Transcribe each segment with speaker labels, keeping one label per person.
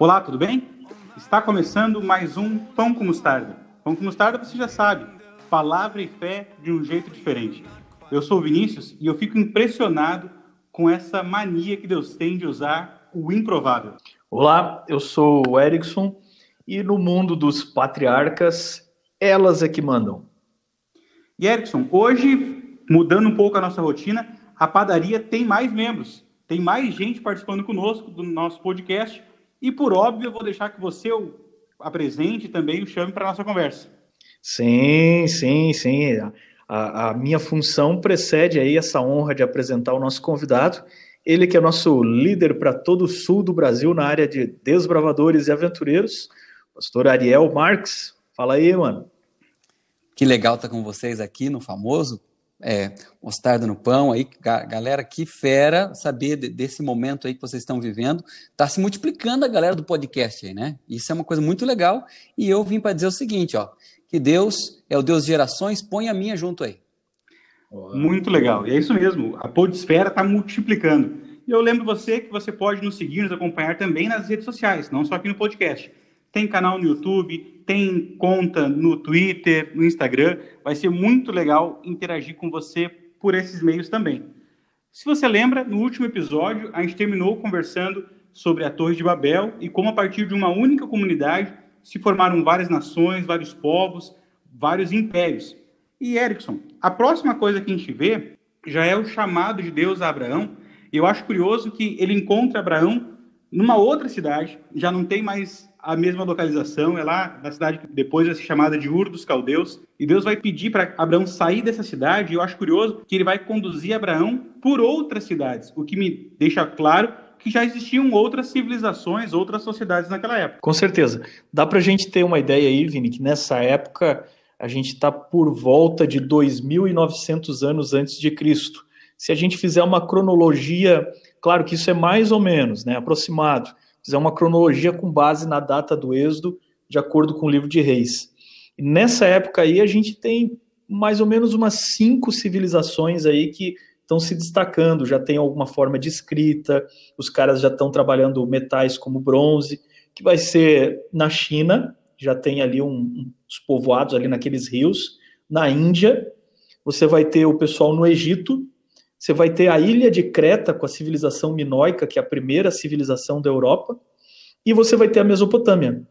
Speaker 1: Olá, tudo bem? Está começando mais um Pão com Mostarda. Pão com Mostarda você já sabe, palavra e fé de um jeito diferente. Eu sou o Vinícius e eu fico impressionado com essa mania que Deus tem de usar o improvável.
Speaker 2: Olá, eu sou o Erickson e no mundo dos patriarcas, elas é que mandam.
Speaker 1: E Erickson, hoje, mudando um pouco a nossa rotina, a padaria tem mais membros, tem mais gente participando conosco do nosso podcast e, por óbvio, eu vou deixar que você o apresente também o chame para a nossa conversa.
Speaker 2: Sim, sim, sim. A, a, minha função precede aí essa honra de apresentar o nosso convidado. Ele que é nosso líder para todo o sul do Brasil na área de desbravadores e aventureiros, pastor Ariel Marques. Fala aí, mano.
Speaker 3: Que legal estar tá com vocês aqui no famoso é, mostarda no pão aí, galera, que fera saber desse momento aí que vocês estão vivendo. Está se multiplicando a galera do podcast aí, né? Isso é uma coisa muito legal. E eu vim para dizer o seguinte, ó, que Deus é o Deus de gerações, põe a minha junto aí.
Speaker 1: Muito legal. E é isso mesmo, a podesfera está multiplicando. E eu lembro você que você pode nos seguir, nos acompanhar também nas redes sociais, não só aqui no podcast. Tem canal no YouTube, tem conta no Twitter, no Instagram. Vai ser muito legal interagir com você por esses meios também. Se você lembra, no último episódio, a gente terminou conversando sobre a Torre de Babel e como, a partir de uma única comunidade, se formaram várias nações, vários povos, vários impérios. E Erickson, a próxima coisa que a gente vê já é o chamado de Deus a Abraão. E eu acho curioso que ele encontra Abraão numa outra cidade, já não tem mais a mesma localização, é lá na cidade que depois vai ser chamada de Ur dos Caldeus. E Deus vai pedir para Abraão sair dessa cidade, e eu acho curioso que ele vai conduzir Abraão por outras cidades, o que me deixa claro que já existiam outras civilizações, outras sociedades naquela época.
Speaker 2: Com certeza. Dá para a gente ter uma ideia aí, Vini, que nessa época a gente está por volta de 2.900 anos antes de Cristo. Se a gente fizer uma cronologia, claro que isso é mais ou menos, né, aproximado, fizer uma cronologia com base na data do êxodo, de acordo com o livro de Reis. E nessa época aí a gente tem mais ou menos umas cinco civilizações aí que estão se destacando, já tem alguma forma de escrita, os caras já estão trabalhando metais como bronze, que vai ser na China, já tem ali um, os povoados ali naqueles rios, na Índia, você vai ter o pessoal no Egito, você vai ter a ilha de Creta com a civilização minoica, que é a primeira civilização da Europa, e você vai ter a Mesopotâmia,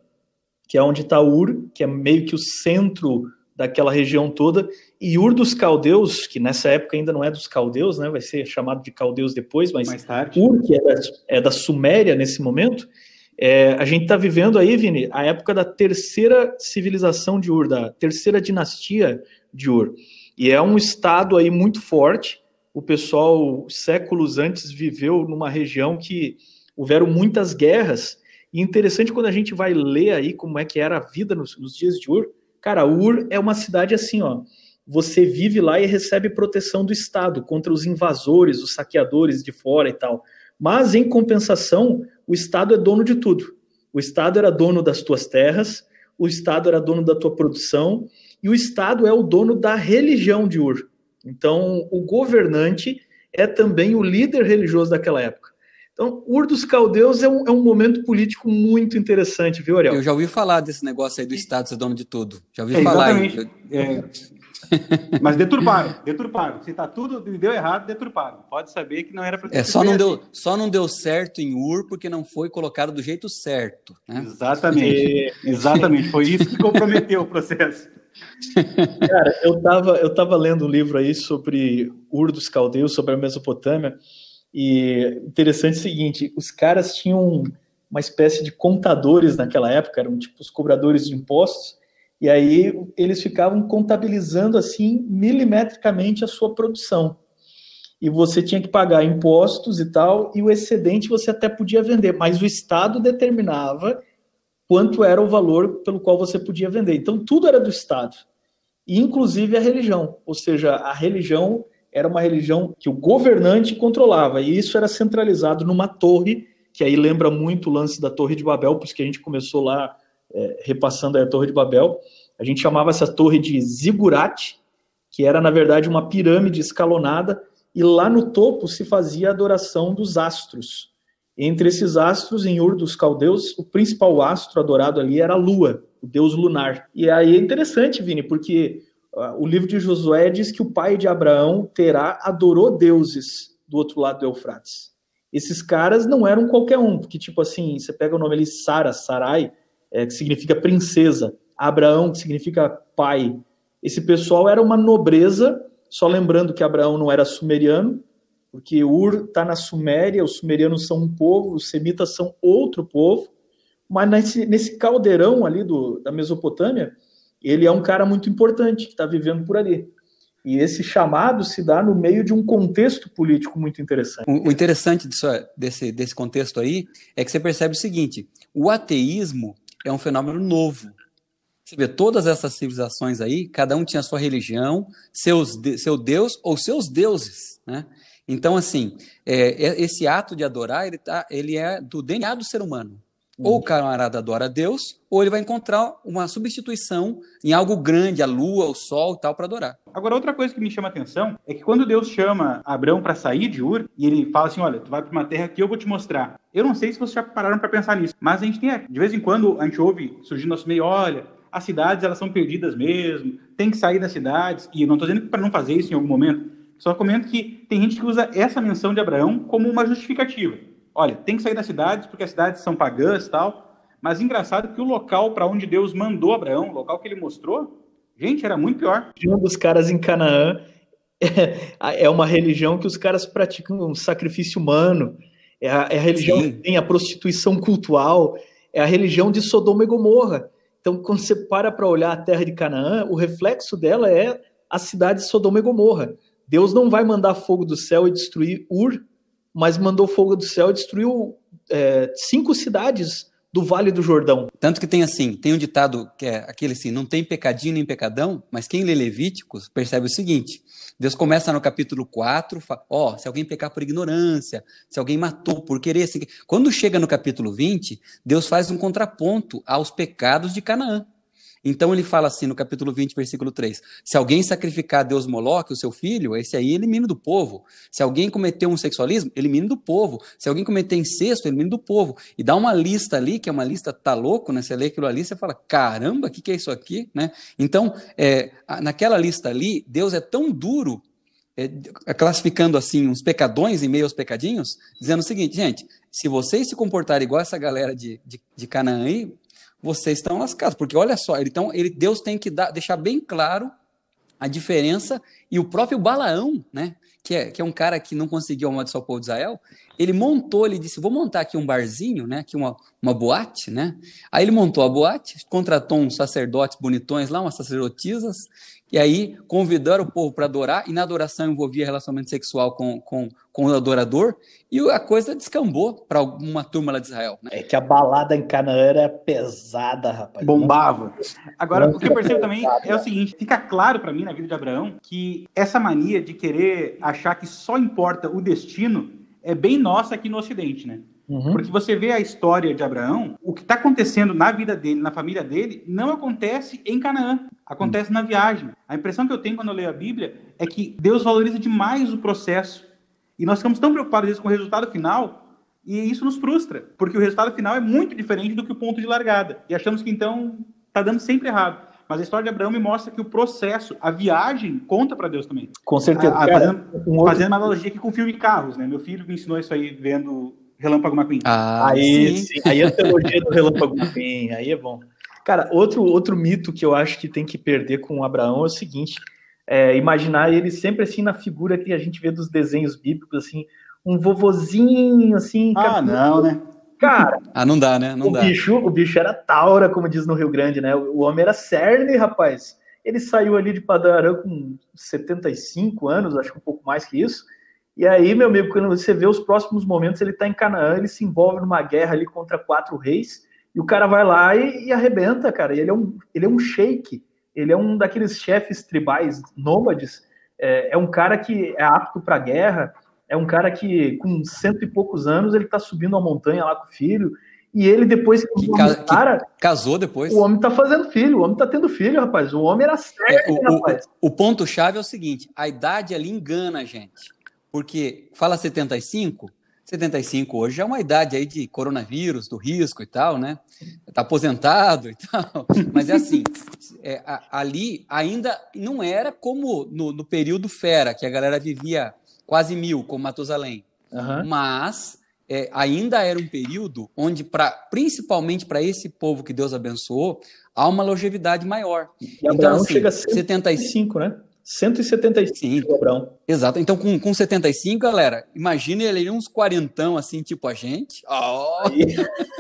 Speaker 2: que é onde está Ur, que é meio que o centro daquela região toda, e Ur dos Caldeus, que nessa época ainda não é dos Caldeus, né, vai ser chamado de Caldeus depois, mas Ur, que é da, é da Suméria nesse momento, é, a gente está vivendo aí, Vini, a época da terceira civilização de Ur, da terceira dinastia de Ur. E é um estado aí muito forte, o pessoal, séculos antes, viveu numa região que houveram muitas guerras. E interessante quando a gente vai ler aí como é que era a vida nos, nos dias de Ur. Cara, Ur é uma cidade assim, ó. Você vive lá e recebe proteção do Estado contra os invasores, os saqueadores de fora e tal. Mas, em compensação, o Estado é dono de tudo. O Estado era dono das tuas terras, o Estado era dono da tua produção, e o Estado é o dono da religião de Ur. Então, o governante é também o líder religioso daquela época. Então, Ur dos Caldeus é um, é um momento político muito interessante, viu, Ariel?
Speaker 3: Eu já ouvi falar desse negócio aí do Estado ser dono de tudo. Já ouvi é, falar.
Speaker 1: Exatamente. É, mas deturparam, deturparam. Se está tudo deu errado, deturparam. Pode saber que não era para
Speaker 3: é, só não deu Só não deu certo em Ur porque não foi colocado do jeito certo. Né?
Speaker 1: Exatamente. Exatamente. Foi isso que comprometeu o processo.
Speaker 2: Cara, eu tava, eu tava lendo um livro aí sobre Ur dos Caldeus, sobre a Mesopotâmia, e interessante o seguinte, os caras tinham uma espécie de contadores naquela época, eram tipo os cobradores de impostos, e aí eles ficavam contabilizando assim milimetricamente a sua produção. E você tinha que pagar impostos e tal, e o excedente você até podia vender, mas o Estado determinava quanto era o valor pelo qual você podia vender. Então, tudo era do Estado, inclusive a religião. Ou seja, a religião era uma religião que o governante controlava, e isso era centralizado numa torre, que aí lembra muito o lance da Torre de Babel, por isso que a gente começou lá é, repassando a Torre de Babel. A gente chamava essa torre de zigurate, que era, na verdade, uma pirâmide escalonada, e lá no topo se fazia a adoração dos astros. Entre esses astros, em Ur dos Caldeus, o principal astro adorado ali era a lua, o deus lunar. E aí é interessante, Vini, porque uh, o livro de Josué diz que o pai de Abraão, Terá, adorou deuses do outro lado do Eufrates. Esses caras não eram qualquer um, porque, tipo assim, você pega o nome ali, Sara, Sarai, é, que significa princesa, Abraão, que significa pai. Esse pessoal era uma nobreza, só lembrando que Abraão não era sumeriano, porque Ur está na Suméria, os sumerianos são um povo, os semitas são outro povo, mas nesse, nesse caldeirão ali do, da Mesopotâmia, ele é um cara muito importante que está vivendo por ali. E esse chamado se dá no meio de um contexto político muito interessante.
Speaker 3: O, interessante disso, desse, desse contexto aí é que você percebe o seguinte: o ateísmo é um fenômeno novo. Você vê todas essas civilizações aí, cada um tinha sua religião, seus, seu Deus ou seus deuses, né? Então, assim, é, é, esse ato de adorar, ele, tá, ele é do DNA do ser humano. Uhum. Ou o camarada adora a Deus, ou ele vai encontrar uma substituição em algo grande, a lua, o sol e tal, para adorar.
Speaker 1: Agora, outra coisa que me chama a atenção é que quando Deus chama Abraão para sair de Ur, e ele fala assim: Olha, tu vai para uma terra que eu vou te mostrar. Eu não sei se vocês já pararam para pensar nisso, mas a gente tem, de vez em quando, a gente ouve surgindo no nosso meio: olha, as cidades elas são perdidas mesmo, tem que sair das cidades, e eu não estou dizendo para não fazer isso em algum momento, só comento que tem gente que usa essa menção de Abraão como uma justificativa. Olha, tem que sair das cidades porque as cidades são pagãs e tal. Mas engraçado que o local para onde Deus mandou Abraão, o local que ele mostrou, gente, era muito pior.
Speaker 2: Um dos caras em Canaã é, uma religião que os caras praticam um sacrifício humano. É a, é a religião Sim. que tem a prostituição cultural. É a religião de Sodoma e Gomorra. Então, quando você para para olhar a terra de Canaã, o reflexo dela é a cidade de Sodoma e Gomorra. Deus não vai mandar fogo do céu e destruir Ur, mas mandou fogo do céu e destruiu é, cinco cidades do Vale do Jordão.
Speaker 3: Tanto que tem assim, tem um ditado que é aquele assim, não tem pecadinho nem pecadão, mas quem lê Levíticos percebe o seguinte, Deus começa no capítulo 4, ó, oh, se alguém pecar por ignorância, se alguém matou por querer, assim, quando chega no capítulo 20, Deus faz um contraponto aos pecados de Canaã. Então ele fala assim no capítulo 20, versículo 3: Se alguém sacrificar a Deus Moloque, o seu filho, esse aí elimina do povo. Se alguém cometer um sexualismo, elimina do povo. Se alguém cometer incesto, elimina do povo. E dá uma lista ali, que é uma lista, tá louco, né? Você lê aquilo ali, você fala: caramba, o que, que é isso aqui? Né? Então, é, naquela lista ali, Deus é tão duro é, classificando assim uns pecadões em meio aos pecadinhos, dizendo o seguinte, gente, se vocês se comportarem igual essa galera de, de, de Canaã aí, vocês estão lascados. Porque olha só, então ele, Deus tem que dar, deixar bem claro a diferença, e o próprio Balaão, né, que é, que é um cara que não conseguiu amaldiçoar o povo de Israel, ele montou, ele disse, vou montar aqui um barzinho, né, aqui uma, uma boate, né, aí ele montou a boate, contratou uns sacerdotes bonitões lá, umas sacerdotisas, e aí convidaram o povo para adorar, e na adoração envolvia relacionamento sexual com, com, com o adorador, e a coisa descambou para uma turma lá de Israel.
Speaker 2: Né? É que a balada em Canaã era pesada, rapaz.
Speaker 1: Bombava. Agora, o que eu percebo também é o seguinte: fica claro para mim na vida de Abraão que essa mania de querer achar que só importa o destino é bem nossa aqui no Ocidente, né? Uhum. Porque você vê a história de Abraão, o que está acontecendo na vida dele, na família dele, não acontece em Canaã, acontece uhum. na viagem. A impressão que eu tenho quando eu leio a Bíblia é que Deus valoriza demais o processo. E nós ficamos tão preocupados vezes, com o resultado final, e isso nos frustra, porque o resultado final é muito diferente do que o ponto de largada. E achamos que então está dando sempre errado. Mas a história de Abraão me mostra que o processo, a viagem, conta para Deus também.
Speaker 2: Com certeza. A,
Speaker 1: a, fazendo, um outro... fazendo uma analogia aqui com o filme Carros, né? Meu filho me ensinou isso aí vendo Relâmpago McQueen.
Speaker 2: Ah, aí sim. sim. Aí é a teologia do Relâmpago McQueen, aí é bom. Cara, outro, outro mito que eu acho que tem que perder com Abraão é o seguinte: é, imaginar ele sempre assim na figura que a gente vê dos desenhos bíblicos, assim, um vovozinho, assim.
Speaker 1: Ah, não, né?
Speaker 2: Cara.
Speaker 3: ah, não dá, né? Não
Speaker 2: o
Speaker 3: dá.
Speaker 2: Bicho, o bicho era taura, como diz no Rio Grande, né? O homem era cerne, rapaz. Ele saiu ali de Padarã com 75 anos, acho que um pouco mais que isso. E aí, meu amigo, quando você vê os próximos momentos, ele está em Canaã, ele se envolve numa guerra ali contra quatro reis, e o cara vai lá e, e arrebenta, cara. E ele é um, ele é um sheik, ele é um daqueles chefes tribais nômades, é, é um cara que é apto para guerra, é um cara que, com cento e poucos anos, ele está subindo a montanha lá com o filho, e ele, depois
Speaker 3: que, ca cara, que casou depois.
Speaker 2: O homem tá fazendo filho, o homem tá tendo filho, rapaz. O homem era sério,
Speaker 3: é, o, rapaz. O, o ponto-chave é o seguinte: a idade ali engana a gente. Porque fala 75, 75 hoje é uma idade aí de coronavírus, do risco e tal, né? Tá aposentado e tal. Mas é assim, é, a, ali ainda não era como no, no, período fera, que a galera vivia quase mil, como Matusalém. Uhum. Mas é, ainda era um período onde, pra, principalmente para esse povo que Deus abençoou, há uma longevidade maior.
Speaker 2: E então, assim, chega a 75, né? 175 Abraão.
Speaker 3: Exato. Então, com, com 75, galera, imagine ele uns quarentão, assim, tipo a gente. Oh!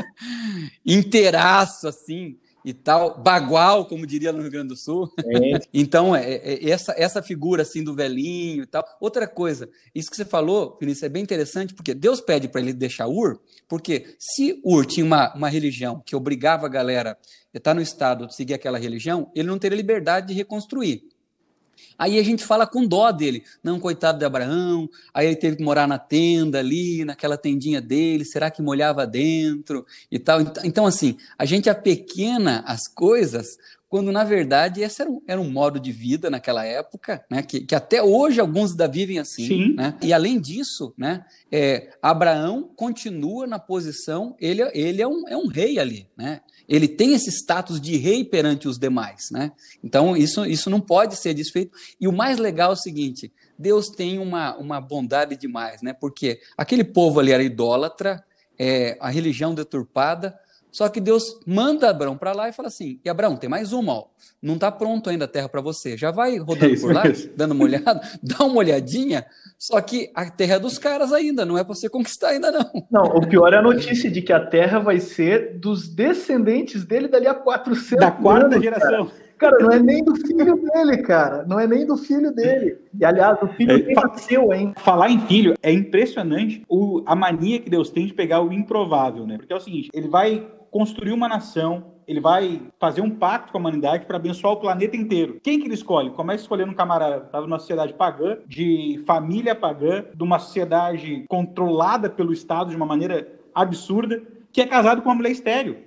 Speaker 3: Inteiraço, assim, e tal. Bagual, como diria no Rio Grande do Sul. É. então, é, é, essa, essa figura, assim, do velhinho e tal. Outra coisa, isso que você falou, Vinícius, é bem interessante, porque Deus pede para ele deixar Ur, porque se Ur tinha uma, uma religião que obrigava a galera a estar no estado de seguir aquela religião, ele não teria liberdade de reconstruir. Aí a gente fala com dó dele. Não, coitado de Abraão. Aí ele teve que morar na tenda ali, naquela tendinha dele. Será que molhava dentro e tal? Então, assim, a gente apequena as coisas quando na verdade esse era um, era um modo de vida naquela época, né, que, que até hoje alguns ainda vivem assim. Sim. Né? E além disso, né, é, Abraão continua na posição, ele, ele é, um, é um rei ali, né? Ele tem esse status de rei perante os demais, né? Então isso, isso não pode ser desfeito. E o mais legal é o seguinte: Deus tem uma, uma bondade demais, né? Porque aquele povo ali era idólatra, é, a religião deturpada, só que Deus manda Abraão para lá e fala assim: e Abraão, tem mais uma, ó. não está pronto ainda a terra para você. Já vai rodando é por lá, mesmo. dando uma olhada, dá uma olhadinha. Só que a terra é dos caras ainda, não é para você conquistar ainda não.
Speaker 2: Não, o pior é a notícia de que a terra vai ser dos descendentes dele dali a 400
Speaker 1: Da quarta anos, geração.
Speaker 2: Cara. Cara, não é nem do filho dele, cara. Não é nem do filho dele. E, aliás, o filho é, nasceu, hein?
Speaker 1: Falar em filho é impressionante o, a mania que Deus tem de pegar o improvável, né? Porque é o seguinte, ele vai construir uma nação, ele vai fazer um pacto com a humanidade para abençoar o planeta inteiro. Quem que ele escolhe? Começa escolhendo um camarada, estava numa sociedade pagã, de família pagã, de uma sociedade controlada pelo Estado de uma maneira absurda, que é casado com uma mulher estéreo.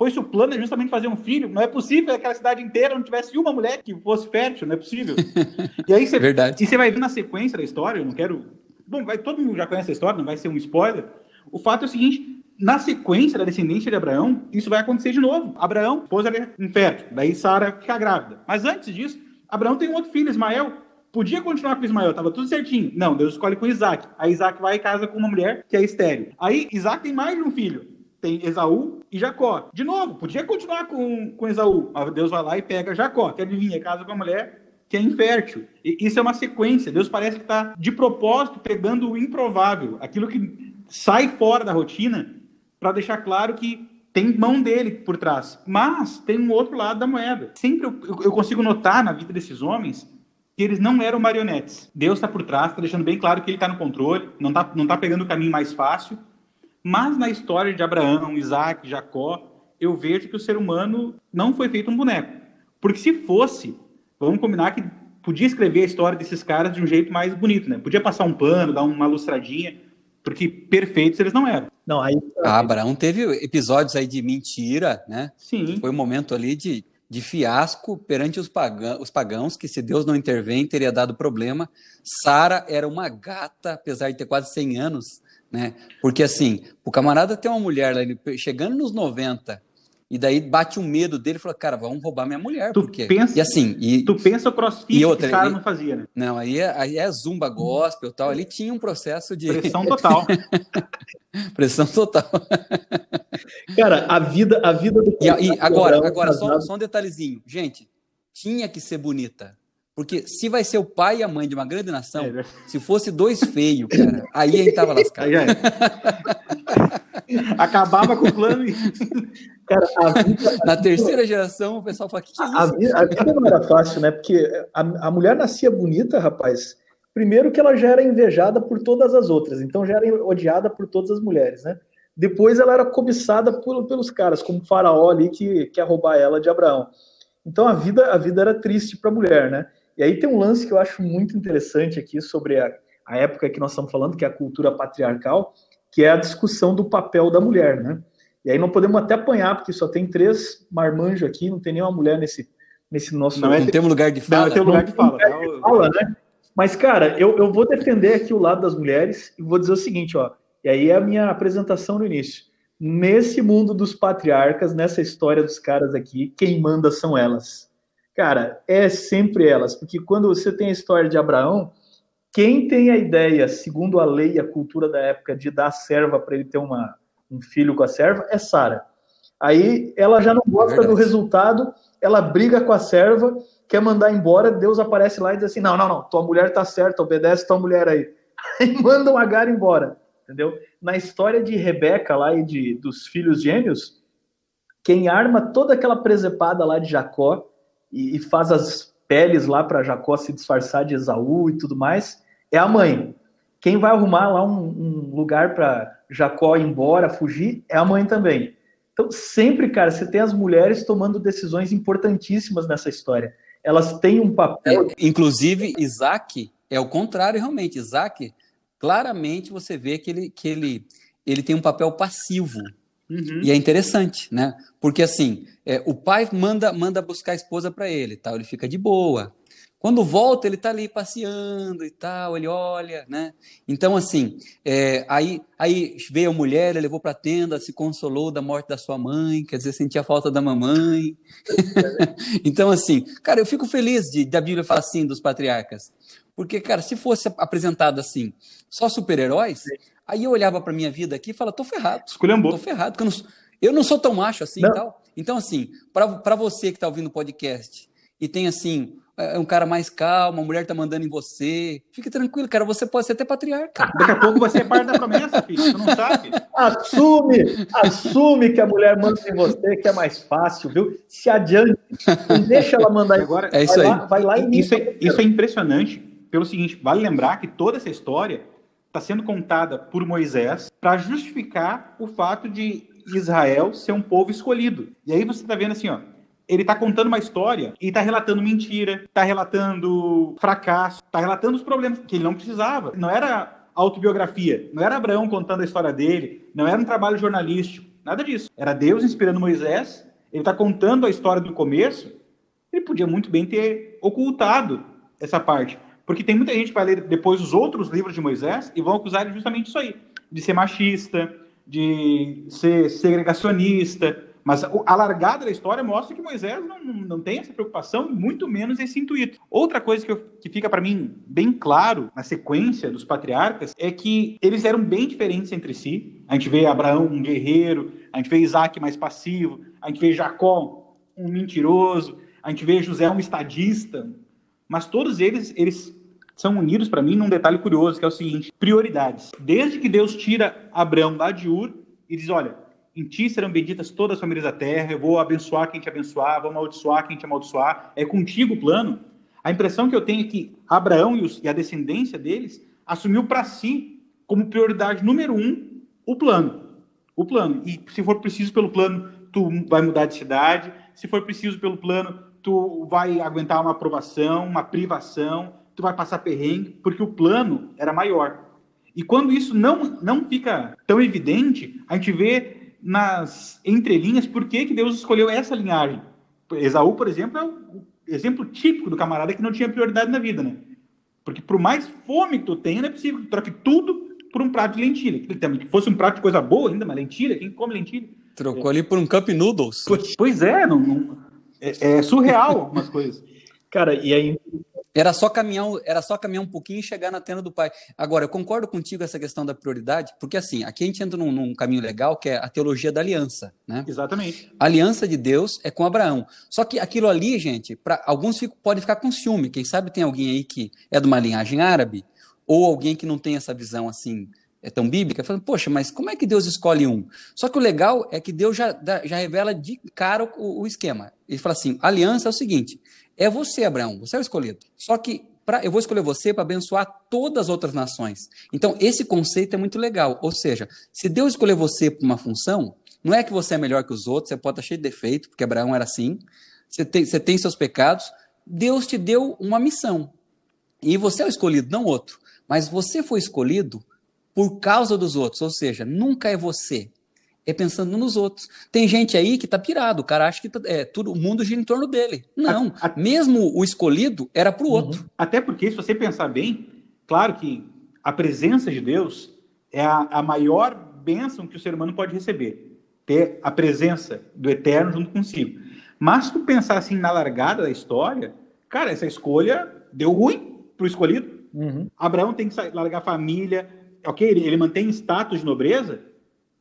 Speaker 1: Pois se o plano é justamente fazer um filho, não é possível que aquela cidade inteira não tivesse uma mulher que fosse fértil, não é possível. E aí você,
Speaker 3: Verdade.
Speaker 1: E você vai ver na sequência da história, eu não quero. Bom, vai, todo mundo já conhece a história, não vai ser um spoiler. O fato é o seguinte: na sequência da descendência de Abraão, isso vai acontecer de novo. Abraão, esposa é infértil, daí Sara fica grávida. Mas antes disso, Abraão tem um outro filho, Ismael. Podia continuar com Ismael, estava tudo certinho. Não, Deus escolhe com Isaac. Aí Isaac vai e casa com uma mulher que é estéreo. Aí Isaac tem mais de um filho. Tem Esaú e Jacó. De novo, podia continuar com, com Esaú. Mas Deus vai lá e pega Jacó, que adivinha, casa com uma mulher que é infértil. E isso é uma sequência. Deus parece que está de propósito pegando o improvável, aquilo que sai fora da rotina para deixar claro que tem mão dele por trás. Mas tem um outro lado da moeda. Sempre eu, eu consigo notar na vida desses homens que eles não eram marionetes. Deus está por trás, está deixando bem claro que ele está no controle, não está não tá pegando o caminho mais fácil. Mas na história de Abraão, Isaac, Jacó, eu vejo que o ser humano não foi feito um boneco. Porque se fosse, vamos combinar que podia escrever a história desses caras de um jeito mais bonito, né? Podia passar um pano, dar uma lustradinha, porque perfeitos eles não eram.
Speaker 2: Não, aí...
Speaker 3: A Abraão teve episódios aí de mentira, né?
Speaker 1: Sim.
Speaker 3: Foi um momento ali de, de fiasco perante os, pagãos, os pagãos, que se Deus não intervém, teria dado problema. Sara era uma gata, apesar de ter quase 100 anos, né? Porque assim, o camarada tem uma mulher lá, chegando nos 90, e daí bate um medo dele e fala, cara, vão roubar minha mulher.
Speaker 1: Tu
Speaker 3: porque...
Speaker 1: pensa,
Speaker 3: e assim, e,
Speaker 1: tu pensa o crossfit e outra, que o cara não fazia, né?
Speaker 3: Não, aí é, aí é zumba gospel e tal. Ele tinha um processo de.
Speaker 1: Pressão total.
Speaker 3: Pressão total.
Speaker 2: cara, a vida, a vida do.
Speaker 3: E, e agora, agora só, só um detalhezinho. Gente, tinha que ser bonita. Porque se vai ser o pai e a mãe de uma grande nação, é, né? se fosse dois feios, cara, aí a gente tava lascado.
Speaker 1: Acabava com o plano e.
Speaker 3: Cara, vida, Na terceira geração, o pessoal fala: que, que é isso?
Speaker 2: A vida, a vida, não era fácil, né? Porque a, a mulher nascia bonita, rapaz. Primeiro que ela já era invejada por todas as outras, então já era odiada por todas as mulheres, né? Depois ela era cobiçada por, pelos caras, como o faraó ali que quer roubar ela de Abraão. Então a vida, a vida era triste para a mulher, né? E aí tem um lance que eu acho muito interessante aqui sobre a, a época que nós estamos falando, que é a cultura patriarcal, que é a discussão do papel da mulher, né? E aí não podemos até apanhar, porque só tem três marmanjos aqui, não tem nenhuma mulher nesse, nesse nosso...
Speaker 3: Não, é, não temos lugar de
Speaker 1: fala. Não, tem lugar de fala.
Speaker 2: Lugar de fala né? Mas, cara, eu, eu vou defender aqui o lado das mulheres e vou dizer o seguinte, ó. E aí é a minha apresentação no início. Nesse mundo dos patriarcas, nessa história dos caras aqui, quem manda são elas. Cara, é sempre elas, porque quando você tem a história de Abraão, quem tem a ideia, segundo a lei e a cultura da época, de dar serva para ele ter uma, um filho com a serva, é Sara. Aí ela já não gosta é do resultado, ela briga com a serva, quer mandar embora, Deus aparece lá e diz assim: não, não, não, tua mulher tá certa, obedece tua mulher aí. Aí manda o Agar embora, entendeu? Na história de Rebeca lá e de, dos filhos gêmeos, quem arma toda aquela presepada lá de Jacó e, e faz as peles lá para Jacó se disfarçar de Esaú e tudo mais, é a mãe. Quem vai arrumar lá um, um lugar para Jacó ir embora, fugir, é a mãe também. Então, sempre, cara, você tem as mulheres tomando decisões importantíssimas nessa história. Elas têm um papel.
Speaker 3: É, inclusive, Isaac é o contrário, realmente. Isaac, claramente você vê que ele, que ele, ele tem um papel passivo. Uhum. E é interessante, né? Porque assim, é, o pai manda manda buscar a esposa para ele, tal, ele fica de boa. Quando volta, ele está ali passeando e tal, ele olha, né? Então, assim, é, aí, aí veio a mulher, ele levou para a tenda, se consolou da morte da sua mãe, quer dizer, sentia falta da mamãe. então, assim, cara, eu fico feliz de da Bíblia falar assim dos patriarcas. Porque, cara, se fosse apresentado assim, só super-heróis, Aí eu olhava para minha vida aqui e falava, tô ferrado.
Speaker 1: Esculhambou.
Speaker 3: Tô ferrado, porque eu não, eu não sou tão macho assim não. e tal. Então, assim, para você que está ouvindo o podcast e tem, assim, é, é um cara mais calmo, uma mulher tá mandando em você, fique tranquilo, cara, você pode ser até patriarca.
Speaker 1: Daqui a pouco você é parte da promessa, filho, você não sabe.
Speaker 2: Assume, assume que a mulher manda em você, que é mais fácil, viu? Se adiante, não deixa ela mandar
Speaker 1: Agora,
Speaker 2: É
Speaker 1: isso vai aí. Lá, vai lá e isso é, isso é impressionante, pelo seguinte, vale lembrar que toda essa história está sendo contada por Moisés para justificar o fato de Israel ser um povo escolhido. E aí você está vendo assim, ó, ele está contando uma história e está relatando mentira, está relatando fracasso, está relatando os problemas que ele não precisava. Não era autobiografia, não era Abraão contando a história dele, não era um trabalho jornalístico, nada disso. Era Deus inspirando Moisés, ele está contando a história do começo, ele podia muito bem ter ocultado essa parte. Porque tem muita gente que vai ler depois os outros livros de Moisés e vão acusar ele justamente isso aí, de ser machista, de ser segregacionista. Mas a largada da história mostra que Moisés não, não tem essa preocupação, muito menos esse intuito. Outra coisa que, eu, que fica para mim bem claro na sequência dos patriarcas é que eles eram bem diferentes entre si. A gente vê Abraão um guerreiro, a gente vê Isaac mais passivo, a gente vê Jacó um mentiroso, a gente vê José um estadista. Mas todos eles, eles são unidos para mim num detalhe curioso, que é o seguinte: prioridades. Desde que Deus tira Abraão lá de Ur e diz: Olha, em ti serão benditas todas as famílias da terra, eu vou abençoar quem te abençoar, vou amaldiçoar quem te amaldiçoar, é contigo o plano. A impressão que eu tenho é que Abraão e, os, e a descendência deles assumiu para si, como prioridade número um, o plano. O plano. E se for preciso pelo plano, tu vai mudar de cidade, se for preciso pelo plano, tu vai aguentar uma aprovação, uma privação, tu vai passar perrengue, porque o plano era maior. E quando isso não, não fica tão evidente, a gente vê nas entrelinhas por que, que Deus escolheu essa linhagem. Esaú, por exemplo, é o exemplo típico do camarada que não tinha prioridade na vida, né? Porque por mais fome que tu tenha, não é possível que tu troque tudo por um prato de lentilha. Que fosse um prato de coisa boa ainda, mas lentilha, quem come lentilha?
Speaker 3: Trocou é. ali por um cup noodles.
Speaker 1: Pois é, não, não é, é surreal algumas coisas.
Speaker 2: Cara, e aí
Speaker 3: era só caminhar, era só caminhar um pouquinho e chegar na tenda do pai. Agora, eu concordo contigo essa questão da prioridade, porque assim, aqui a gente entra num, num, caminho legal que é a teologia da aliança, né?
Speaker 1: Exatamente.
Speaker 3: A aliança de Deus é com Abraão. Só que aquilo ali, gente, para alguns fico, pode ficar com ciúme. Quem sabe tem alguém aí que é de uma linhagem árabe ou alguém que não tem essa visão assim é tão bíblica, falando, poxa, mas como é que Deus escolhe um? Só que o legal é que Deus já, já revela de cara o, o esquema. Ele fala assim: aliança é o seguinte: é você, Abraão, você é o escolhido. Só que pra, eu vou escolher você para abençoar todas as outras nações. Então, esse conceito é muito legal. Ou seja, se Deus escolher você para uma função, não é que você é melhor que os outros, você pode estar cheio de defeito, porque Abraão era assim. Você tem, você tem seus pecados. Deus te deu uma missão. E você é o escolhido, não outro. Mas você foi escolhido por causa dos outros. Ou seja, nunca é você. É pensando nos outros. Tem gente aí que tá pirado, o cara acha que tá, é, tudo, o mundo gira em torno dele. Não, a, a, mesmo o escolhido era para o uhum. outro.
Speaker 1: Até porque, se você pensar bem, claro que a presença de Deus é a, a maior bênção que o ser humano pode receber. Ter a presença do Eterno junto consigo. Mas se tu pensar assim na largada da história, cara, essa escolha deu ruim para o escolhido. Uhum. Abraão tem que largar a família, ok, ele, ele mantém status de nobreza,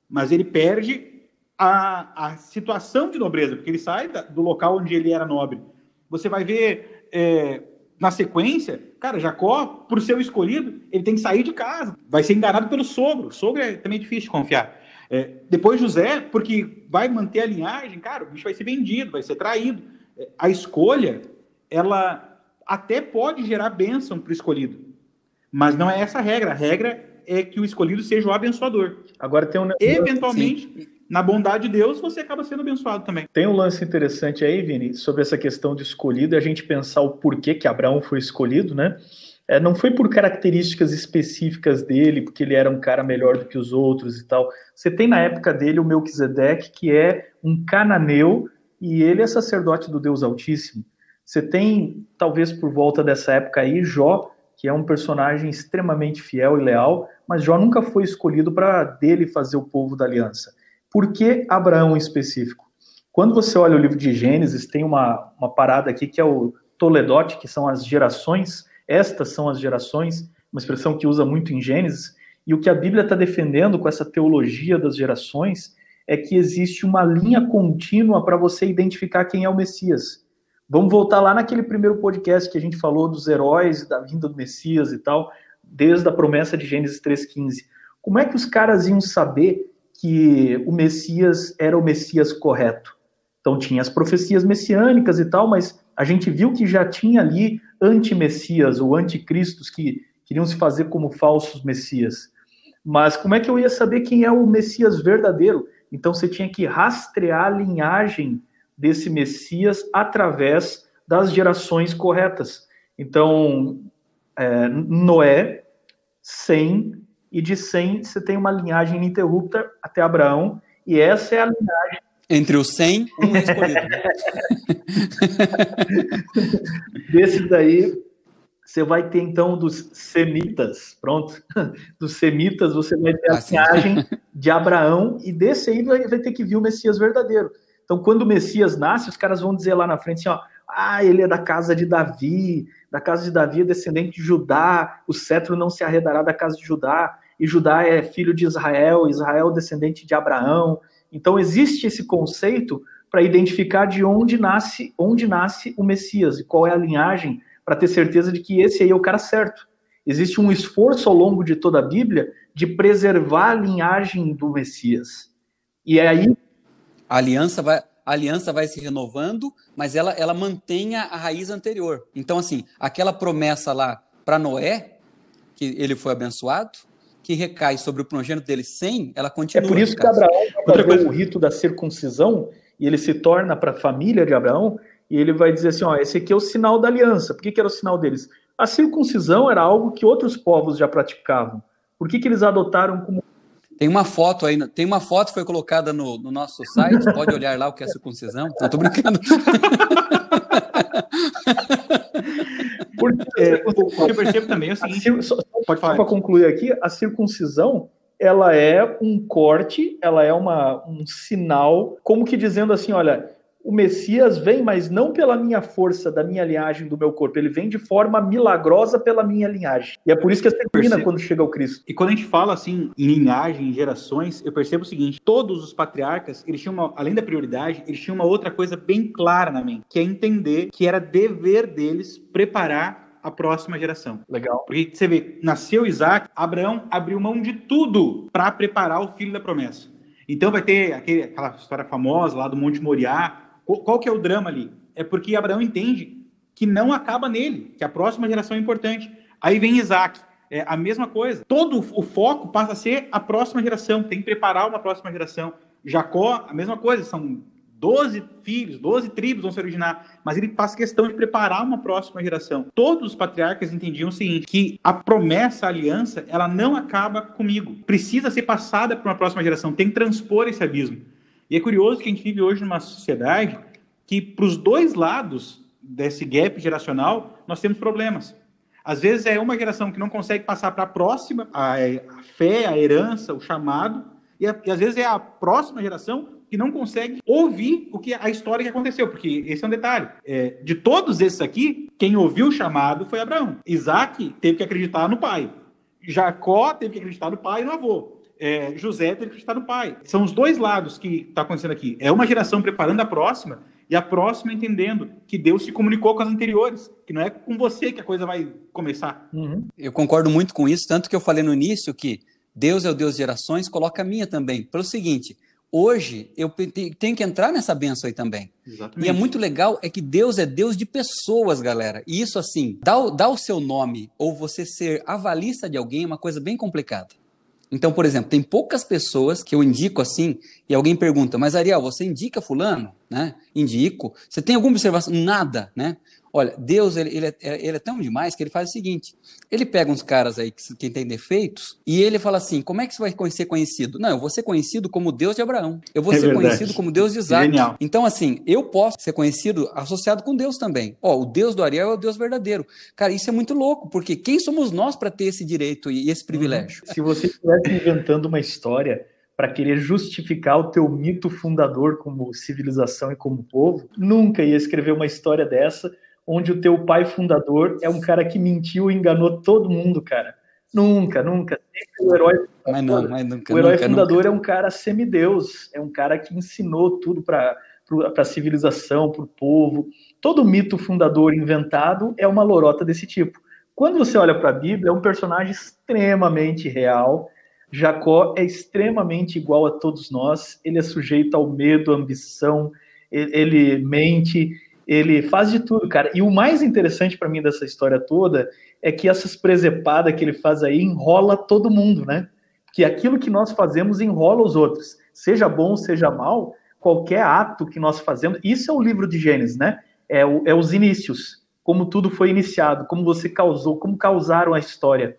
Speaker 1: mas ele perde a, a situação de nobreza, porque ele sai da, do local onde ele era nobre. Você vai ver é, na sequência, cara, Jacó, por ser o escolhido, ele tem que sair de casa, vai ser enganado pelo sogro. O sogro é também difícil de confiar. É, depois José, porque vai manter a linhagem, cara, o bicho vai ser vendido, vai ser traído. É, a escolha, ela até pode gerar bênção para o escolhido, mas não é essa a regra. A regra é que o escolhido seja o abençoador. Agora tem um eventualmente Sim. na bondade de Deus você acaba sendo abençoado também.
Speaker 2: Tem um lance interessante aí, Vini, sobre essa questão de escolhido a gente pensar o porquê que Abraão foi escolhido, né? É, não foi por características específicas dele, porque ele era um cara melhor do que os outros e tal. Você tem na época dele o Melquisedeque, que é um cananeu, e ele é sacerdote do Deus Altíssimo. Você tem, talvez por volta dessa época aí, Jó, que é um personagem extremamente fiel e leal, mas Jó nunca foi escolhido para dele fazer o povo da aliança. Por que Abraão em específico? Quando você olha o livro de Gênesis, tem uma, uma parada aqui que é o Toledote, que são as gerações, estas são as gerações, uma expressão que usa muito em Gênesis, e o que a Bíblia está defendendo com essa teologia das gerações é que existe uma linha contínua para você identificar quem é o Messias. Vamos voltar lá naquele primeiro podcast que a gente falou dos heróis, da vinda do Messias e tal, desde a promessa de Gênesis 3,15. Como é que os caras iam saber que o Messias era o Messias correto? Então tinha as profecias messiânicas e tal, mas a gente viu que já tinha ali anti-messias ou anticristos que queriam se fazer como falsos messias. Mas como é que eu ia saber quem é o Messias verdadeiro? Então você tinha que rastrear a linhagem desse Messias através das gerações corretas. Então, é, Noé, 100, e de 100 você tem uma linhagem ininterrupta até Abraão, e essa é a linhagem.
Speaker 3: Entre os 100, um escolhido.
Speaker 2: Desses daí, você vai ter então dos semitas, pronto, dos semitas você vai ter a ah, linhagem de Abraão, e desse aí vai, vai ter que vir o Messias verdadeiro. Então, quando o Messias nasce, os caras vão dizer lá na frente assim, ó, ah, ele é da casa de Davi, da casa de Davi é descendente de Judá, o cetro não se arredará da casa de Judá, e Judá é filho de Israel, Israel é descendente de Abraão. Então existe esse conceito para identificar de onde nasce, onde nasce o Messias e qual é a linhagem para ter certeza de que esse aí é o cara certo. Existe um esforço ao longo de toda a Bíblia de preservar a linhagem do Messias. E é aí
Speaker 3: a aliança vai, a aliança vai se renovando, mas ela, ela mantém a raiz anterior. Então, assim, aquela promessa lá para Noé, que ele foi abençoado, que recai sobre o progênito dele sem, ela continua.
Speaker 2: É por isso que Abraão vai fazer o rito da circuncisão e ele se torna para a família de Abraão e ele vai dizer assim, ó, esse aqui é o sinal da aliança. Por que, que era o sinal deles? A circuncisão era algo que outros povos já praticavam. Por que, que eles adotaram como
Speaker 3: tem uma foto aí, tem uma foto que foi colocada no, no nosso site, pode olhar lá o que é circuncisão. Não, tô brincando.
Speaker 2: Porque, é, o que eu percebo também é o seguinte, só, pode falar. Para concluir aqui, a circuncisão ela é um corte, ela é uma, um sinal, como que dizendo assim, olha, o Messias vem, mas não pela minha força, da minha linhagem, do meu corpo. Ele vem de forma milagrosa pela minha linhagem. E é por isso que você termina quando chega o Cristo.
Speaker 1: E quando a gente fala assim em linhagem, em gerações, eu percebo o seguinte: todos os patriarcas, eles tinham uma, além da prioridade, eles tinham uma outra coisa bem clara na mente, que é entender que era dever deles preparar a próxima geração.
Speaker 2: Legal.
Speaker 1: Porque você vê, nasceu Isaac, Abraão abriu mão de tudo para preparar o filho da promessa. Então vai ter aquele, aquela história famosa lá do Monte Moriá, qual que é o drama ali? É porque Abraão entende que não acaba nele, que a próxima geração é importante. Aí vem Isaac, é a mesma coisa. Todo o foco passa a ser a próxima geração, tem que preparar uma próxima geração. Jacó, a mesma coisa, são Doze filhos, doze tribos vão se originar, mas ele faz questão de preparar uma próxima geração. Todos os patriarcas entendiam o seguinte, que a promessa, a aliança, ela não acaba comigo. Precisa ser passada para uma próxima geração, tem que transpor esse abismo. E é curioso que a gente vive hoje numa sociedade que, para os dois lados desse gap geracional, nós temos problemas. Às vezes é uma geração que não consegue passar para a próxima a, a, fé, a herança, o chamado, e, a, e às vezes é a próxima geração que não consegue ouvir o que a história que aconteceu, porque esse é um detalhe. É, de todos esses aqui, quem ouviu o chamado foi Abraão. Isaac teve que acreditar no pai. Jacó teve que acreditar no pai e no avô. É, José teve que acreditar no pai. São os dois lados que está acontecendo aqui. É uma geração preparando a próxima e a próxima entendendo que Deus se comunicou com as anteriores, que não é com você que a coisa vai começar.
Speaker 3: Uhum. Eu concordo muito com isso, tanto que eu falei no início que Deus é o Deus de gerações, coloca a minha também. Pelo seguinte, hoje eu tenho que entrar nessa benção aí também. Exatamente. E é muito legal, é que Deus é Deus de pessoas, galera. E isso, assim, dar, dar o seu nome ou você ser avalista de alguém é uma coisa bem complicada. Então, por exemplo, tem poucas pessoas que eu indico assim, e alguém pergunta, mas Ariel, você indica fulano? Né? Indico. Você tem alguma observação? Nada, né? Olha, Deus, ele, ele, é, ele, é, tão demais que ele faz o seguinte: ele pega uns caras aí que, que têm defeitos e ele fala assim: como é que você vai ser conhecido? Não, eu vou ser conhecido como Deus de Abraão. Eu vou é ser verdade. conhecido como Deus de Isaac. Genial. Então, assim, eu posso ser conhecido associado com Deus também. Ó, o Deus do Ariel é o Deus verdadeiro. Cara, isso é muito louco, porque quem somos nós para ter esse direito e esse privilégio?
Speaker 2: Se você estivesse inventando uma história para querer justificar o teu mito fundador como civilização e como povo, nunca ia escrever uma história dessa onde o teu pai fundador é um cara que mentiu e enganou todo mundo, cara. Nunca, nunca. Sempre o herói fundador, mas não, mas nunca, o herói nunca, fundador nunca. é um cara semideus, é um cara que ensinou tudo para a civilização, para o povo. Todo mito fundador inventado é uma lorota desse tipo. Quando você olha para a Bíblia, é um personagem extremamente real. Jacó é extremamente igual a todos nós. Ele é sujeito ao medo, à ambição, ele mente, ele faz de tudo, cara. E o mais interessante para mim dessa história toda é que essas presepadas que ele faz aí enrola todo mundo, né? Que aquilo que nós fazemos enrola os outros. Seja bom, seja mal, qualquer ato que nós fazemos. Isso é o livro de Gênesis, né? É, o, é os inícios. Como tudo foi iniciado, como você causou, como causaram a história.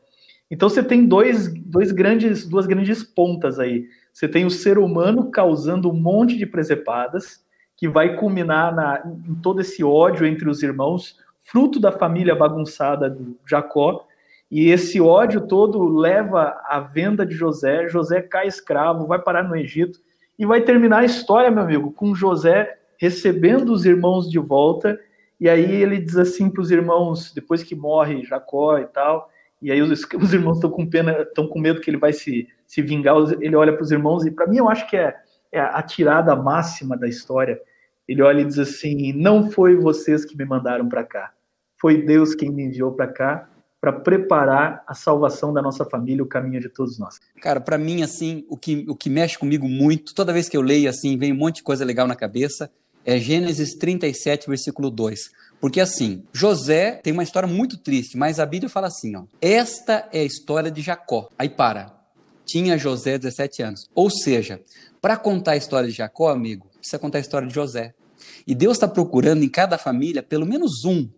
Speaker 2: Então você tem dois, dois grandes, duas grandes pontas aí. Você tem o ser humano causando um monte de presepadas que vai culminar na, em todo esse ódio entre os irmãos, fruto da família bagunçada do Jacó. E esse ódio todo leva à venda de José. José cai escravo, vai parar no Egito e vai terminar a história, meu amigo, com José recebendo os irmãos de volta. E aí ele diz assim para os irmãos, depois que morre Jacó e tal, e aí os, os irmãos estão com pena, estão com medo que ele vai se, se vingar. Ele olha para os irmãos e para mim eu acho que é, é a tirada máxima da história ele olha e diz assim: Não foi vocês que me mandaram para cá, foi Deus quem me enviou para cá para preparar a salvação da nossa família, o caminho de todos nós.
Speaker 3: Cara, para mim, assim, o que, o que mexe comigo muito, toda vez que eu leio, assim, vem um monte de coisa legal na cabeça, é Gênesis 37, versículo 2. Porque assim, José tem uma história muito triste, mas a Bíblia fala assim, ó. Esta é a história de Jacó. Aí para. Tinha José 17 anos. Ou seja, para contar a história de Jacó, amigo, precisa contar a história de José. E Deus está procurando em cada família pelo menos um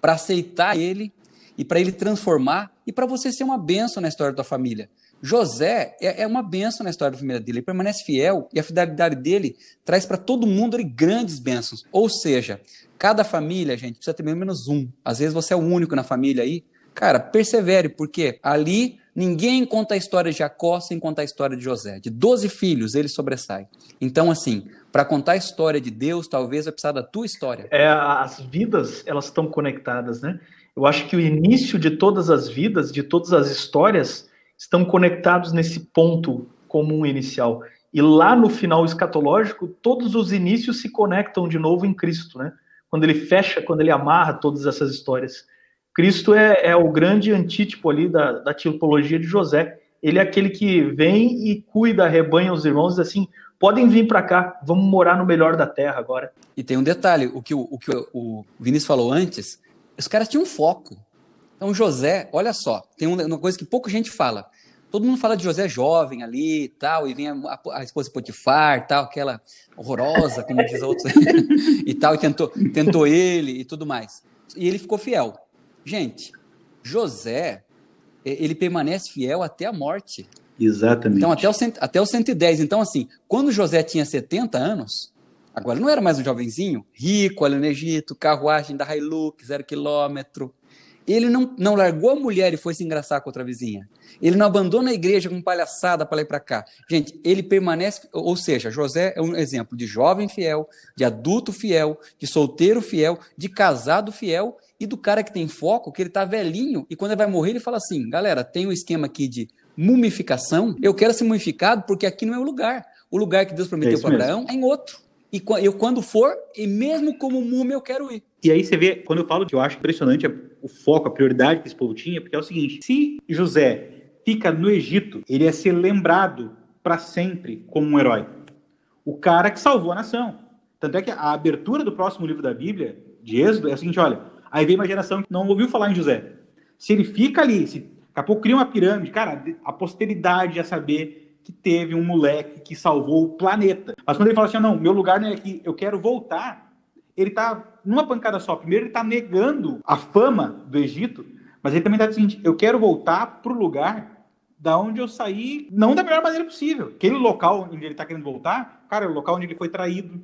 Speaker 3: para aceitar ele e para ele transformar e para você ser uma bênção na história da tua família. José é, é, uma bênção na história da família dele, ele permanece fiel e a fidelidade dele traz para todo mundo grandes bênçãos. Ou seja, cada família, gente, precisa ter pelo menos um. Às vezes você é o único na família aí. Cara, persevere, porque ali ninguém conta a história de Jacó sem contar a história de José. De 12 filhos, ele sobressai. Então, assim, para contar a história de Deus, talvez vai precisar da tua história.
Speaker 2: É, as vidas, elas estão conectadas, né? Eu acho que o início de todas as vidas, de todas as histórias, estão conectados nesse ponto comum inicial. E lá no final escatológico, todos os inícios se conectam de novo em Cristo, né? Quando ele fecha, quando ele amarra todas essas histórias. Cristo é, é o grande antítipo ali da, da tipologia de José. Ele é aquele que vem e cuida, rebanha os irmãos, assim, podem vir para cá, vamos morar no melhor da terra agora.
Speaker 3: E tem um detalhe, o que o, o, que o Vinícius falou antes, os caras tinham foco. Então José, olha só, tem uma coisa que pouca gente fala. Todo mundo fala de José jovem ali e tal, e vem a, a esposa Potifar, tal, aquela horrorosa, como diz outros, e tal, e tentou, tentou ele e tudo mais. E ele ficou fiel. Gente, José, ele permanece fiel até a morte.
Speaker 1: Exatamente.
Speaker 3: Então, até o, até o 110. Então, assim, quando José tinha 70 anos, agora não era mais um jovenzinho, rico ali no Egito, carruagem da Hilux, zero quilômetro. Ele não, não largou a mulher e foi se engraçar com outra vizinha. Ele não abandona a igreja com palhaçada para e para cá. Gente, ele permanece, ou seja, José é um exemplo de jovem fiel, de adulto fiel, de solteiro fiel, de casado fiel e do cara que tem foco, que ele tá velhinho e quando ele vai morrer ele fala assim: galera, tem um esquema aqui de mumificação. Eu quero ser mumificado porque aqui não é o lugar. O lugar que Deus prometeu é para Abraão é em outro. E eu, quando for, e mesmo como múmia, eu quero ir.
Speaker 1: E aí você vê, quando eu falo que eu acho impressionante o foco, a prioridade que esse povo tinha, porque é o seguinte: se José fica no Egito, ele ia ser lembrado para sempre como um herói. O cara que salvou a nação. Tanto é que a abertura do próximo livro da Bíblia, de Êxodo, é o seguinte: olha, aí vem uma geração que não ouviu falar em José. Se ele fica ali, se daqui a pouco cria uma pirâmide, cara, a posteridade ia saber que teve um moleque que salvou o planeta. Mas quando ele fala assim, não, meu lugar não é aqui, eu quero voltar, ele está numa pancada só. Primeiro, ele está negando a fama do Egito, mas ele também está dizendo, eu quero voltar para o lugar da onde eu saí, não da melhor maneira possível. Aquele local onde ele está querendo voltar, cara, é o local onde ele foi traído,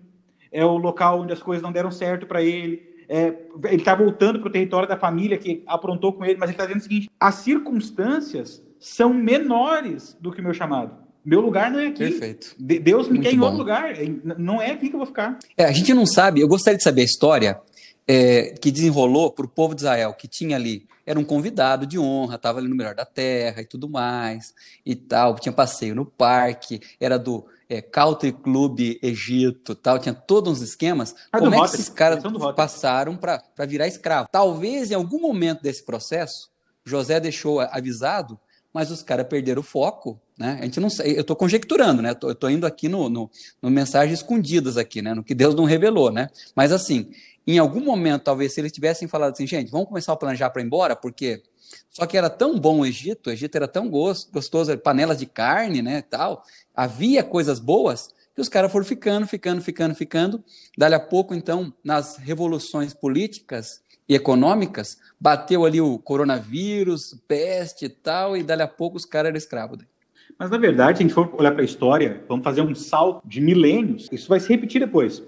Speaker 1: é o local onde as coisas não deram certo para ele, é, ele está voltando para o território da família que aprontou com ele, mas ele está dizendo o seguinte: as circunstâncias são menores do que o meu chamado. Meu lugar não é aqui.
Speaker 3: Perfeito.
Speaker 1: Deus me Muito quer em bom. outro lugar. Não é aqui que eu vou ficar.
Speaker 3: É, a gente não sabe. Eu gostaria de saber a história é, que desenrolou para o povo de Israel, que tinha ali, era um convidado de honra, estava ali no melhor da terra e tudo mais, e tal, tinha passeio no parque, era do é, Country Club Egito, tal, tinha todos uns esquemas. Ah, Como é que esses caras passaram para virar escravo? Talvez em algum momento desse processo, José deixou avisado mas os caras perderam o foco, né? A gente não eu estou conjecturando, né? Eu estou indo aqui no, no, no mensagens escondidas aqui, né? No que Deus não revelou, né? Mas assim, em algum momento, talvez, se eles tivessem falado assim, gente, vamos começar a planejar para ir embora, porque só que era tão bom o Egito, o Egito era tão gostoso, panelas de carne, né, tal, havia coisas boas, que os caras foram ficando, ficando, ficando, ficando. Dali a pouco, então, nas revoluções políticas, e econômicas, bateu ali o coronavírus, peste e tal, e dali a pouco os caras eram escravos.
Speaker 1: Mas na verdade, se a gente for olhar para a história, vamos fazer um salto de milênios, isso vai se repetir depois.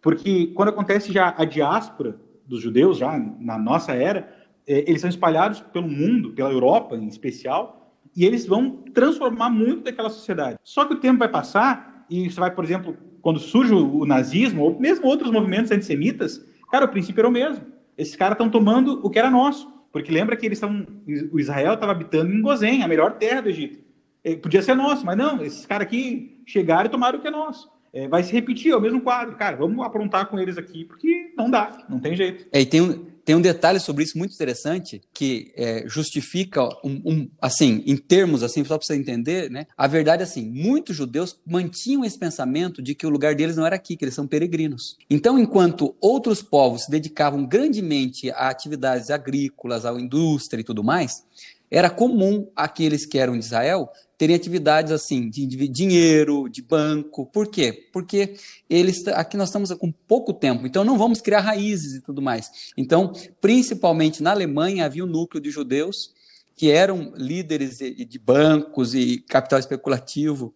Speaker 1: Porque quando acontece já a diáspora dos judeus, já na nossa era, é, eles são espalhados pelo mundo, pela Europa em especial, e eles vão transformar muito daquela sociedade. Só que o tempo vai passar, e você vai, por exemplo, quando surge o nazismo, ou mesmo outros movimentos antissemitas, cara, o princípio era o mesmo esses caras estão tomando o que era nosso. Porque lembra que eles estão. O Israel estava habitando em Gozém, a melhor terra do Egito. É, podia ser nosso, mas não, esses caras aqui chegaram e tomaram o que é nosso. É, vai se repetir, é o mesmo quadro. Cara, vamos aprontar com eles aqui, porque não dá, não tem jeito.
Speaker 3: É, e tem um, tem um detalhe sobre isso muito interessante que é, justifica um, um, assim, em termos assim, só para você entender, né? A verdade é assim, muitos judeus mantinham esse pensamento de que o lugar deles não era aqui, que eles são peregrinos. Então, enquanto outros povos se dedicavam grandemente a atividades agrícolas, à indústria e tudo mais, era comum aqueles que eram de Israel terem atividades assim de, dinheiro, de banco. Por quê? Porque eles aqui nós estamos com pouco tempo, então não vamos criar raízes e tudo mais. Então, principalmente na Alemanha havia um núcleo de judeus que eram líderes de, de bancos e capital especulativo.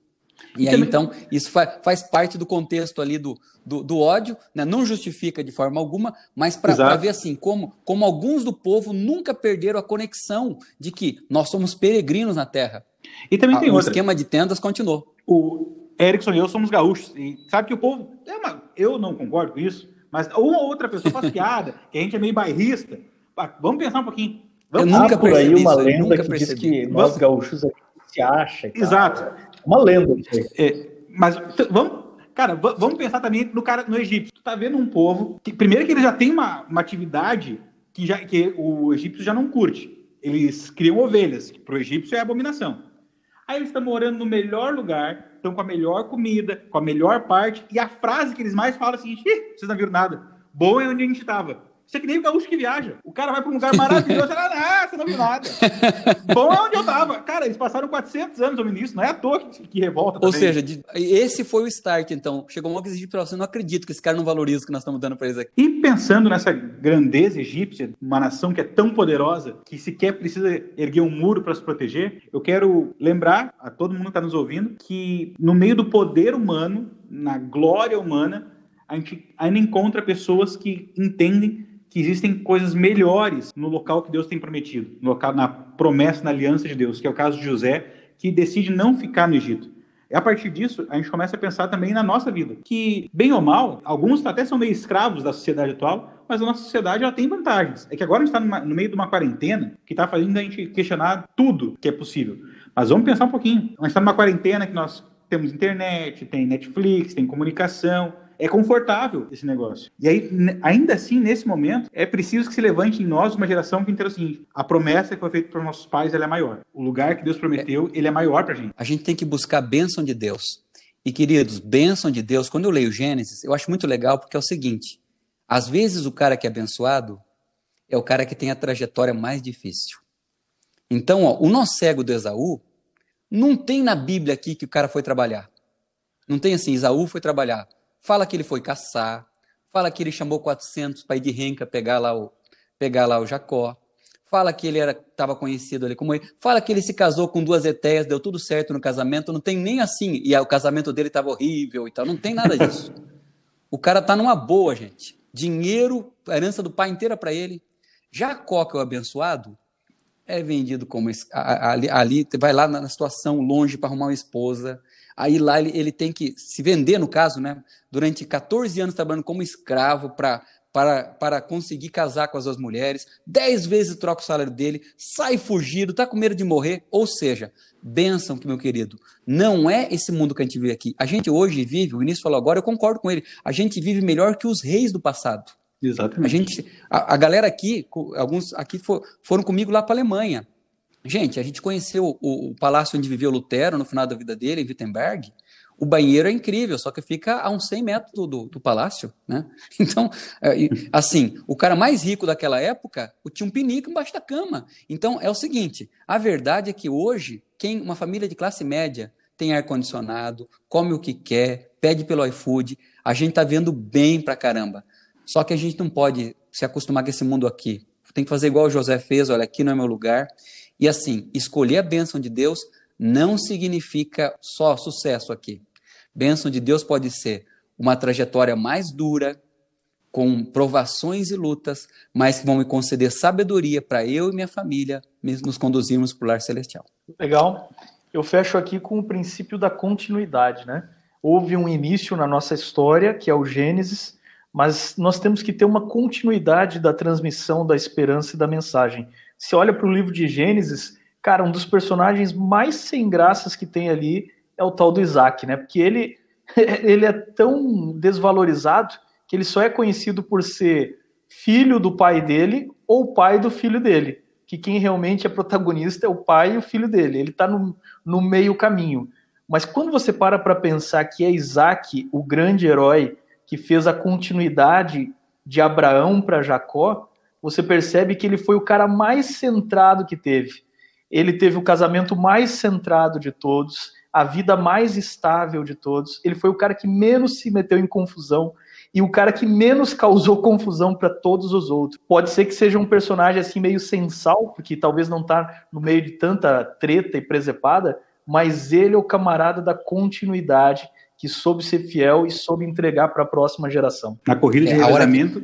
Speaker 3: E aí, então, isso faz, faz parte do contexto ali do, do, do ódio, né? não justifica de forma alguma, mas para ver assim, como, como alguns do povo nunca perderam a conexão de que nós somos peregrinos na terra.
Speaker 1: E também tem
Speaker 3: o
Speaker 1: outra.
Speaker 3: esquema de tendas continuou.
Speaker 1: O Erickson e eu somos gaúchos. E sabe que o povo. É uma, eu não concordo com isso, mas uma ou outra pessoa faz piada, que a gente é meio bairrista. Vamos pensar um pouquinho.
Speaker 2: Vamos
Speaker 1: eu
Speaker 2: nunca por aí uma lenda que percebi. diz que nós gaúchos se acha. Cara.
Speaker 1: Exato.
Speaker 2: Uma lenda.
Speaker 1: É, mas vamos, cara, vamos pensar também no cara no egípcio. Tu tá vendo um povo que primeiro que ele já tem uma, uma atividade que já que o egípcio já não curte. Eles criam ovelhas, que para o egípcio é abominação. Aí eles estão morando no melhor lugar, estão com a melhor comida, com a melhor parte, e a frase que eles mais falam é a seguinte: vocês não viram nada. Bom é onde a gente estava. Você é que nem o gaúcho que viaja. O cara vai para um lugar maravilhoso, ah, você não viu nada. Bom é onde eu tava. Cara, eles passaram 400 anos no ministro, não é à toa que, que revolta.
Speaker 3: Ou
Speaker 1: também.
Speaker 3: seja, de, esse foi o start, então. Chegou um exigir para você, não acredito que esse cara não valoriza o que nós estamos dando para eles aqui.
Speaker 1: E pensando nessa grandeza egípcia, uma nação que é tão poderosa, que sequer precisa erguer um muro para se proteger, eu quero lembrar a todo mundo que está nos ouvindo que no meio do poder humano, na glória humana, a gente ainda encontra pessoas que entendem que existem coisas melhores no local que Deus tem prometido, no local, na promessa, na aliança de Deus, que é o caso de José, que decide não ficar no Egito. E a partir disso, a gente começa a pensar também na nossa vida, que, bem ou mal, alguns até são meio escravos da sociedade atual, mas a nossa sociedade ela tem vantagens. É que agora a gente está no meio de uma quarentena que está fazendo a gente questionar tudo que é possível. Mas vamos pensar um pouquinho. A gente está numa quarentena que nós temos internet, tem Netflix, tem comunicação, é confortável esse negócio. E aí, ainda assim, nesse momento, é preciso que se levante em nós uma geração que entenda o seguinte: a promessa que foi feita para nossos pais é maior. O lugar que Deus prometeu, ele é maior para a gente.
Speaker 3: A gente tem que buscar a bênção de Deus. E, queridos, bênção de Deus, quando eu leio Gênesis, eu acho muito legal porque é o seguinte: às vezes o cara que é abençoado é o cara que tem a trajetória mais difícil. Então, ó, o nó cego do Esaú, não tem na Bíblia aqui que o cara foi trabalhar. Não tem assim, Esaú foi trabalhar. Fala que ele foi caçar, fala que ele chamou 400 para ir de renca pegar lá o, pegar lá o Jacó, fala que ele estava conhecido ali como ele, fala que ele se casou com duas eteias, deu tudo certo no casamento, não tem nem assim, e o casamento dele estava horrível e tal, não tem nada disso. o cara está numa boa, gente. Dinheiro, a herança do pai inteira para ele. Jacó, que é o abençoado, é vendido como ali, ali vai lá na situação longe para arrumar uma esposa, Aí lá ele, ele tem que se vender, no caso, né? Durante 14 anos trabalhando como escravo para para, para conseguir casar com as duas mulheres, dez vezes troca o salário dele, sai fugido, está com medo de morrer. Ou seja, bênção, meu querido, não é esse mundo que a gente vive aqui. A gente hoje vive, o Vinícius falou agora, eu concordo com ele, a gente vive melhor que os reis do passado.
Speaker 1: Exatamente.
Speaker 3: A, gente, a, a galera aqui, alguns aqui for, foram comigo lá para a Alemanha. Gente, a gente conheceu o, o, palácio onde viveu Lutero no final da vida dele, em Wittenberg. O banheiro é incrível, só que fica a uns 100 metros do, do, do palácio, né? Então, é, assim, o cara mais rico daquela época tinha um pinico embaixo da cama. Então, é o seguinte, a verdade é que hoje, quem uma família de classe média tem ar-condicionado, come o que quer, pede pelo iFood, a gente tá vendo bem pra caramba. Só que a gente não pode se acostumar com esse mundo aqui. Tem que fazer igual o José fez, olha, aqui não é meu lugar. E assim, escolher a bênção de Deus não significa só sucesso aqui. Bênção de Deus pode ser uma trajetória mais dura, com provações e lutas, mas que vão me conceder sabedoria para eu e minha família nos conduzirmos para o lar celestial.
Speaker 2: Legal. Eu fecho aqui com o princípio da continuidade, né? Houve um início na nossa história, que é o Gênesis, mas nós temos que ter uma continuidade da transmissão da esperança e da mensagem. Você olha para o livro de Gênesis, cara, um dos personagens mais sem graças que tem ali é o tal do Isaac, né? Porque ele, ele é tão desvalorizado que ele só é conhecido por ser filho do pai dele ou pai do filho dele. Que quem realmente é protagonista é o pai e o filho dele. Ele está no, no meio caminho. Mas quando você para para pensar que é Isaac o grande herói que fez a continuidade de Abraão para Jacó, você percebe que ele foi o cara mais centrado que teve. Ele teve o casamento mais centrado de todos, a vida mais estável de todos. Ele foi o cara que menos se meteu em confusão e o cara que menos causou confusão para todos os outros. Pode ser que seja um personagem assim meio sensal, porque talvez não tá no meio de tanta treta e presepada, mas ele é o camarada da continuidade que soube ser fiel e soube entregar para a próxima geração.
Speaker 1: Na corrida de é, revezamento,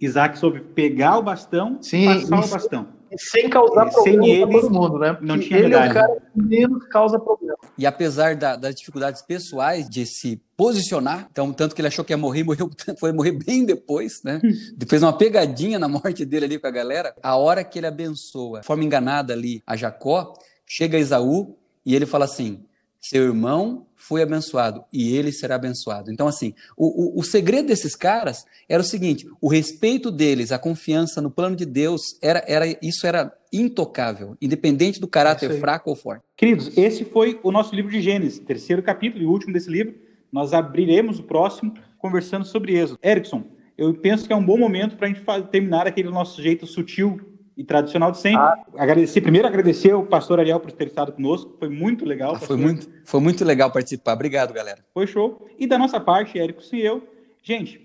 Speaker 1: Isaac soube pegar o bastão
Speaker 2: Sim,
Speaker 1: passar o bastão.
Speaker 2: sem causar e problema sem ele, todo mundo, né?
Speaker 1: não tinha
Speaker 2: ele é o cara que menos causa problema.
Speaker 3: E apesar da, das dificuldades pessoais de se posicionar, então tanto que ele achou que ia morrer, morreu, foi morrer bem depois, né? Fez uma pegadinha na morte dele ali com a galera. A hora que ele abençoa, de forma enganada ali a Jacó, chega Esaú e ele fala assim: seu irmão foi abençoado e ele será abençoado. Então, assim, o, o, o, segredo desses caras era o seguinte: o respeito deles, a confiança no plano de Deus, era, era isso era intocável, independente do caráter fraco ou forte.
Speaker 1: Queridos, esse foi o nosso livro de Gênesis, terceiro capítulo e último desse livro. Nós abriremos o próximo conversando sobre Êxodo. Erickson,
Speaker 4: eu penso que é um bom momento para a gente terminar aquele nosso jeito sutil e tradicional de sempre. Ah. Agradecer, primeiro agradecer ao pastor Ariel por ter estado conosco, foi muito legal. Ah,
Speaker 3: foi, muito, foi muito legal participar. Obrigado, galera.
Speaker 4: Foi show. E da nossa parte, Érico e eu, gente,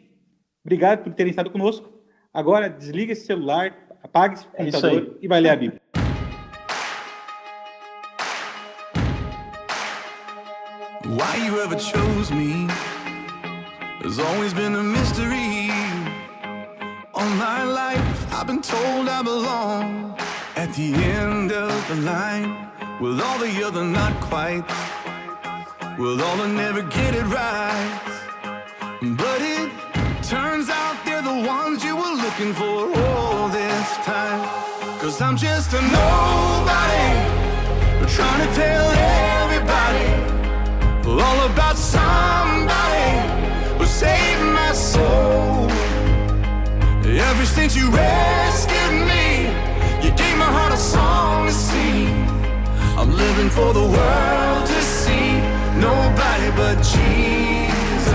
Speaker 4: obrigado por terem estado conosco. Agora desliga esse celular, apague esse é computador e vai ler a Bíblia. Why you ever chose me has always been a mystery. All my life I've been told I belong at the end of the line with all the other not quite, with all the never get it right. But it turns out they're the ones you were looking for all this time. Cause I'm just a nobody, trying to tell everybody all about somebody who saved my soul. Ever since you rescued me, you gave my heart a song to sing. I'm living for the world to see nobody but Jesus.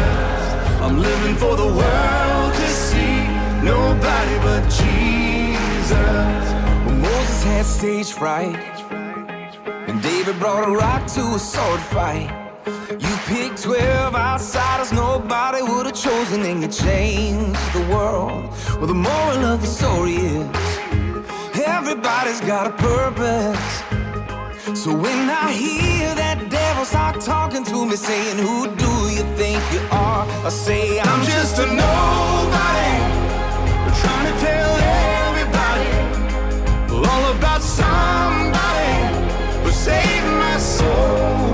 Speaker 4: I'm living for the world to see nobody but Jesus. Well, Moses had stage fright, and David brought a rock to a sword fight. You picked 12 outsiders nobody would have chosen, and you changed the world. Well, the moral of the story is everybody's got a purpose. So when I hear that devil start talking to me, saying, Who do you think you are? I say, I'm just a nobody, trying to tell everybody all about somebody who saved my soul.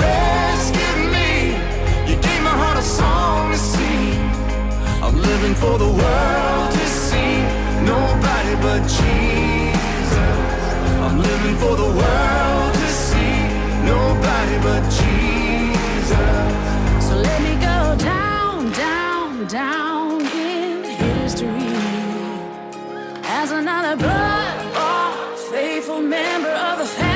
Speaker 4: Rescued me, you gave my heart a song to sing. I'm living for the world to see nobody but Jesus. I'm living for the world to see nobody but Jesus. So let me go down, down, down in history as another blood faithful member of the family.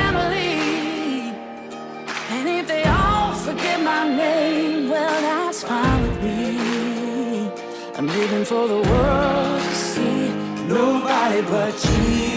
Speaker 4: Forget my name, well, that's fine with me. I'm living for the world to see nobody but Jesus.